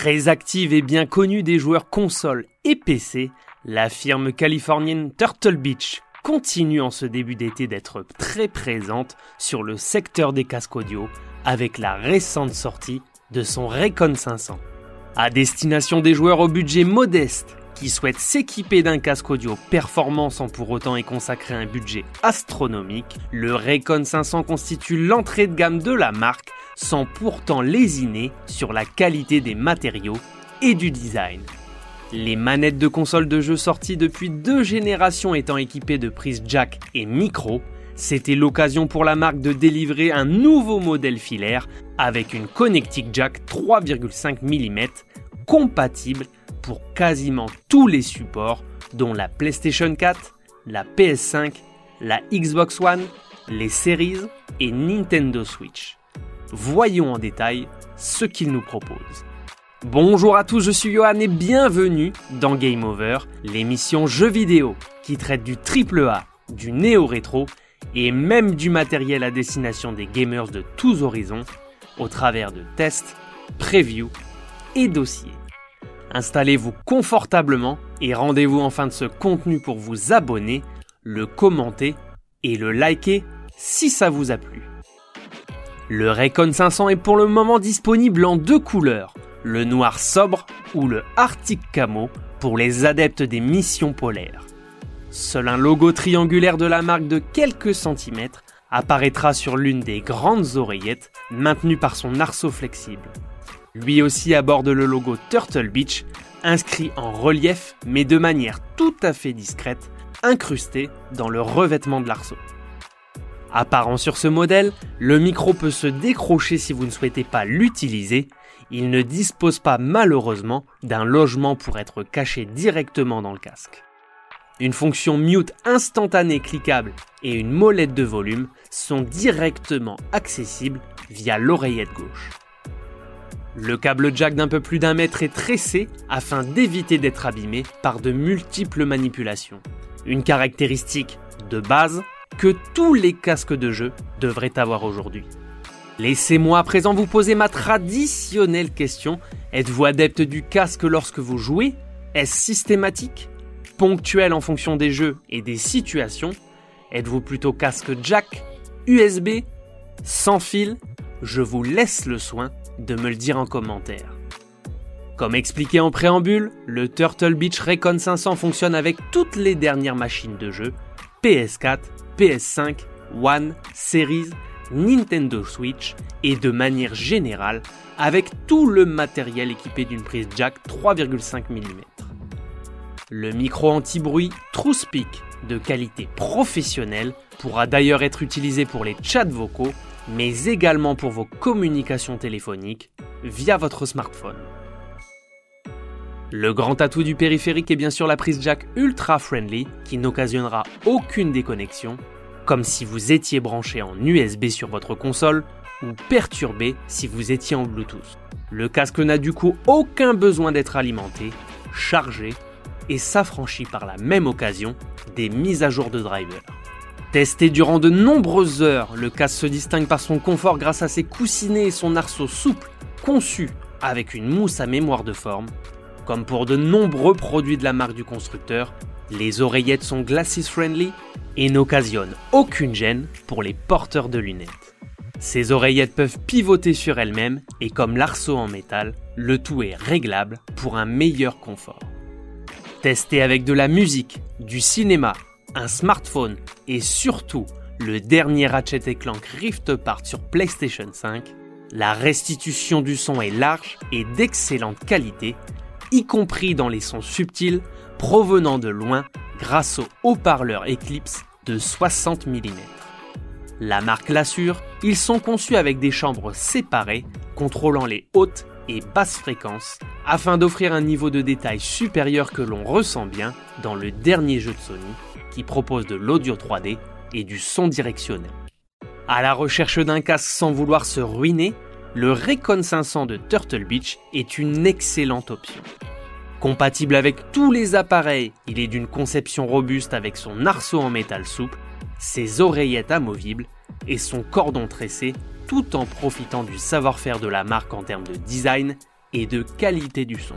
Très active et bien connue des joueurs console et PC, la firme californienne Turtle Beach continue en ce début d'été d'être très présente sur le secteur des casques audio avec la récente sortie de son Recon 500. À destination des joueurs au budget modeste qui souhaitent s'équiper d'un casque audio performant sans pour autant y consacrer un budget astronomique, le Recon 500 constitue l'entrée de gamme de la marque sans pourtant lésiner sur la qualité des matériaux et du design. Les manettes de console de jeu sorties depuis deux générations étant équipées de prises jack et micro, c'était l'occasion pour la marque de délivrer un nouveau modèle filaire avec une connectique jack 3,5 mm compatible pour quasiment tous les supports dont la PlayStation 4, la PS5, la Xbox One, les Series et Nintendo Switch. Voyons en détail ce qu'il nous propose. Bonjour à tous, je suis Johan et bienvenue dans Game Over, l'émission jeux vidéo qui traite du triple A, du néo-rétro et même du matériel à destination des gamers de tous horizons au travers de tests, previews et dossiers. Installez-vous confortablement et rendez-vous en fin de ce contenu pour vous abonner, le commenter et le liker si ça vous a plu. Le Recon 500 est pour le moment disponible en deux couleurs, le noir sobre ou le Arctic Camo pour les adeptes des missions polaires. Seul un logo triangulaire de la marque de quelques centimètres apparaîtra sur l'une des grandes oreillettes maintenues par son arceau flexible. Lui aussi aborde le logo Turtle Beach, inscrit en relief mais de manière tout à fait discrète, incrusté dans le revêtement de l'arceau. Apparent sur ce modèle, le micro peut se décrocher si vous ne souhaitez pas l'utiliser. Il ne dispose pas malheureusement d'un logement pour être caché directement dans le casque. Une fonction mute instantanée cliquable et une molette de volume sont directement accessibles via l'oreillette gauche. Le câble jack d'un peu plus d'un mètre est tressé afin d'éviter d'être abîmé par de multiples manipulations. Une caractéristique de base que tous les casques de jeu devraient avoir aujourd'hui. Laissez-moi à présent vous poser ma traditionnelle question. Êtes-vous adepte du casque lorsque vous jouez? Est-ce systématique? Ponctuel en fonction des jeux et des situations? Êtes-vous plutôt casque jack USB Sans fil Je vous laisse le soin de me le dire en commentaire. Comme expliqué en préambule, le Turtle Beach Recon 500 fonctionne avec toutes les dernières machines de jeu, PS4, PS5, One, Series, Nintendo Switch et de manière générale avec tout le matériel équipé d'une prise jack 3,5 mm. Le micro anti-bruit TrueSpeak de qualité professionnelle pourra d'ailleurs être utilisé pour les chats vocaux mais également pour vos communications téléphoniques via votre smartphone. Le grand atout du périphérique est bien sûr la prise jack ultra friendly qui n'occasionnera aucune déconnexion, comme si vous étiez branché en USB sur votre console ou perturbé si vous étiez en Bluetooth. Le casque n'a du coup aucun besoin d'être alimenté, chargé et s'affranchit par la même occasion des mises à jour de driver. Testé durant de nombreuses heures, le casque se distingue par son confort grâce à ses coussinets et son arceau souple, conçu avec une mousse à mémoire de forme. Comme pour de nombreux produits de la marque du constructeur, les oreillettes sont glasses friendly et n'occasionnent aucune gêne pour les porteurs de lunettes. Ces oreillettes peuvent pivoter sur elles-mêmes et comme l'arceau en métal, le tout est réglable pour un meilleur confort. Testé avec de la musique, du cinéma smartphone et surtout le dernier Ratchet Clank Rift Apart sur PlayStation 5, la restitution du son est large et d'excellente qualité, y compris dans les sons subtils provenant de loin grâce au haut-parleur Eclipse de 60 mm. La marque l'assure, ils sont conçus avec des chambres séparées contrôlant les hautes et basses fréquences afin d'offrir un niveau de détail supérieur que l'on ressent bien dans le dernier jeu de Sony qui propose de l'audio 3D et du son directionnel. À la recherche d'un casque sans vouloir se ruiner, le Recon 500 de Turtle Beach est une excellente option. Compatible avec tous les appareils, il est d'une conception robuste avec son arceau en métal souple, ses oreillettes amovibles et son cordon tressé tout en profitant du savoir-faire de la marque en termes de design et de qualité du son.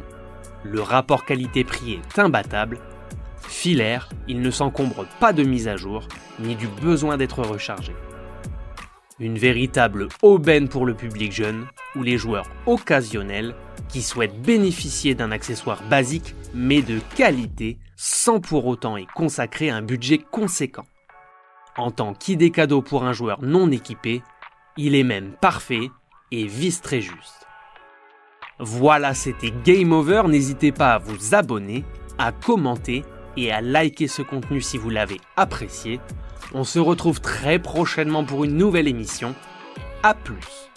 Le rapport qualité-prix est imbattable. Filaire, il ne s'encombre pas de mise à jour, ni du besoin d'être rechargé. Une véritable aubaine pour le public jeune ou les joueurs occasionnels qui souhaitent bénéficier d'un accessoire basique mais de qualité sans pour autant y consacrer un budget conséquent. En tant qu'idée cadeau pour un joueur non équipé, il est même parfait et vise très juste. Voilà, c'était Game Over. N'hésitez pas à vous abonner, à commenter et à liker ce contenu si vous l'avez apprécié. On se retrouve très prochainement pour une nouvelle émission. A plus